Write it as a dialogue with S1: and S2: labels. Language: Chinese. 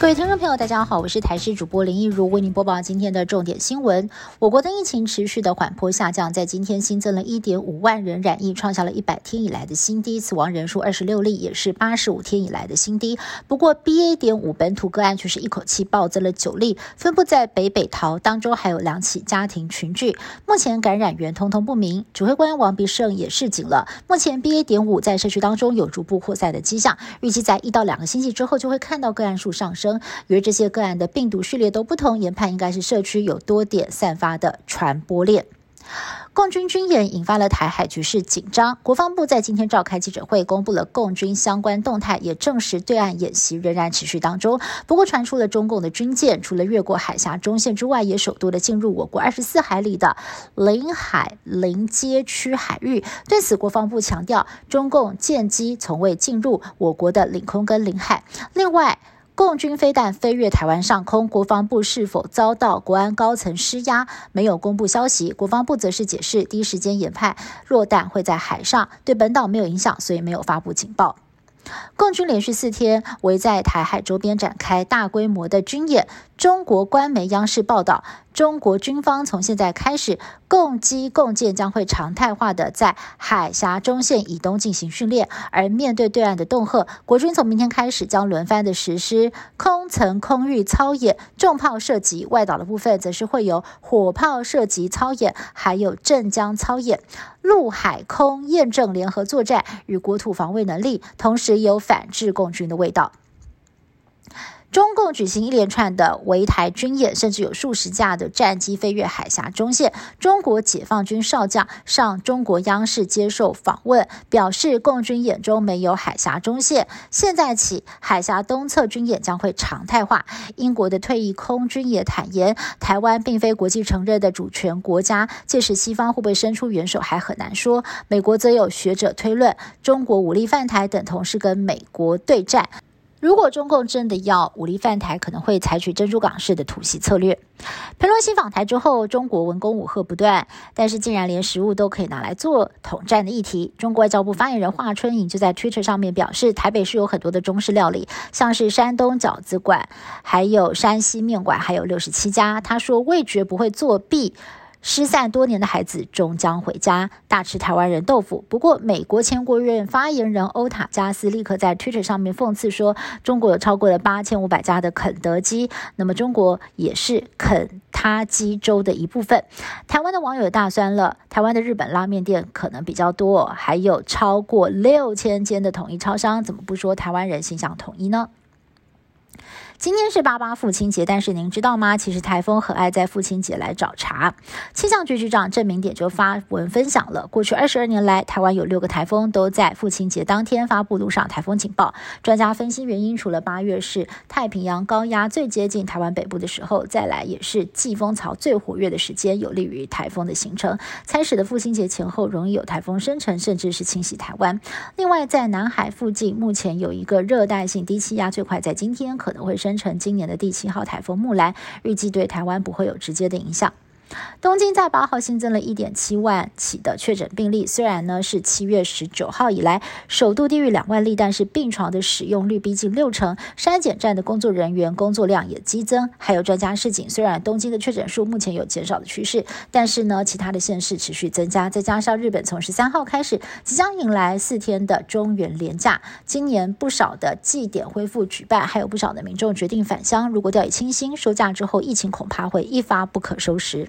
S1: 各位听众朋友，大家好，我是台视主播林奕如，为您播报今天的重点新闻。我国的疫情持续的缓坡下降，在今天新增了一点五万人染疫，创下了一百天以来的新低，死亡人数二十六例，也是八十五天以来的新低。不过 BA. 点五本土个案却是一口气暴增了九例，分布在北北桃，当中还有两起家庭群聚。目前感染源通通不明，指挥官王必胜也示警了。目前 BA. 点五在社区当中有逐步扩散的迹象，预计在一到两个星期之后就会看到个案数上升。由于这些个案的病毒序列都不同，研判应该是社区有多点散发的传播链。共军军演引发了台海局势紧张，国防部在今天召开记者会，公布了共军相关动态，也证实对岸演习仍然持续当中。不过传出了中共的军舰除了越过海峡中线之外，也首度的进入我国二十四海里的领海临街区海域。对此，国防部强调，中共舰机从未进入我国的领空跟领海。另外，共军飞弹飞越台湾上空，国防部是否遭到国安高层施压？没有公布消息。国防部则是解释，第一时间研判落弹会在海上，对本岛没有影响，所以没有发布警报。共军连续四天围在台海周边展开大规模的军演。中国官媒央视报道，中国军方从现在开始，共机共建将会常态化的在海峡中线以东进行训练。而面对对岸的恫吓，国军从明天开始将轮番的实施空层空域操演、重炮射击；外岛的部分则是会有火炮射击操演，还有镇江操演。陆海空验证联合作战与国土防卫能力，同时有反制共军的味道。中共举行一连串的围台军演，甚至有数十架的战机飞越海峡中线。中国解放军少将上中国央视接受访问，表示共军眼中没有海峡中线，现在起海峡东侧军演将会常态化。英国的退役空军也坦言，台湾并非国际承认的主权国家，届时西方会不会伸出援手还很难说。美国则有学者推论，中国武力犯台等同是跟美国对战。如果中共真的要武力犯台，可能会采取珍珠港式的突袭策略。佩洛西访台之后，中国文攻武赫不断，但是竟然连食物都可以拿来做统战的议题。中国外交部发言人华春莹就在 Twitter 上面表示，台北是有很多的中式料理，像是山东饺子馆，还有山西面馆，还有六十七家。他说，味觉不会作弊。失散多年的孩子终将回家，大吃台湾人豆腐。不过，美国前国务院发言人欧塔加斯立刻在 Twitter 上面讽刺说：“中国有超过了八千五百家的肯德基，那么中国也是肯他基州的一部分。”台湾的网友大酸了，台湾的日本拉面店可能比较多，还有超过六千间的统一超商，怎么不说台湾人心想统一呢？今天是八八父亲节，但是您知道吗？其实台风很爱在父亲节来找茬。气象局局长郑明典就发文分享了，过去二十二年来，台湾有六个台风都在父亲节当天发布路上台风警报。专家分析原因，除了八月是太平洋高压最接近台湾北部的时候，再来也是季风槽最活跃的时间，有利于台风的形成，才使得父亲节前后容易有台风生成，甚至是侵袭台湾。另外，在南海附近，目前有一个热带性低气压，最快在今天可能会生。生成今年的第七号台风木兰，预计对台湾不会有直接的影响。东京在八号新增了一点七万起的确诊病例，虽然呢是七月十九号以来首度低于两万例，但是病床的使用率逼近六成，筛检站的工作人员工作量也激增。还有专家示警，虽然东京的确诊数目前有减少的趋势，但是呢其他的县市持续增加，再加上日本从十三号开始即将迎来四天的中元连假，今年不少的祭典恢复举办，还有不少的民众决定返乡。如果掉以轻心，收假之后疫情恐怕会一发不可收拾。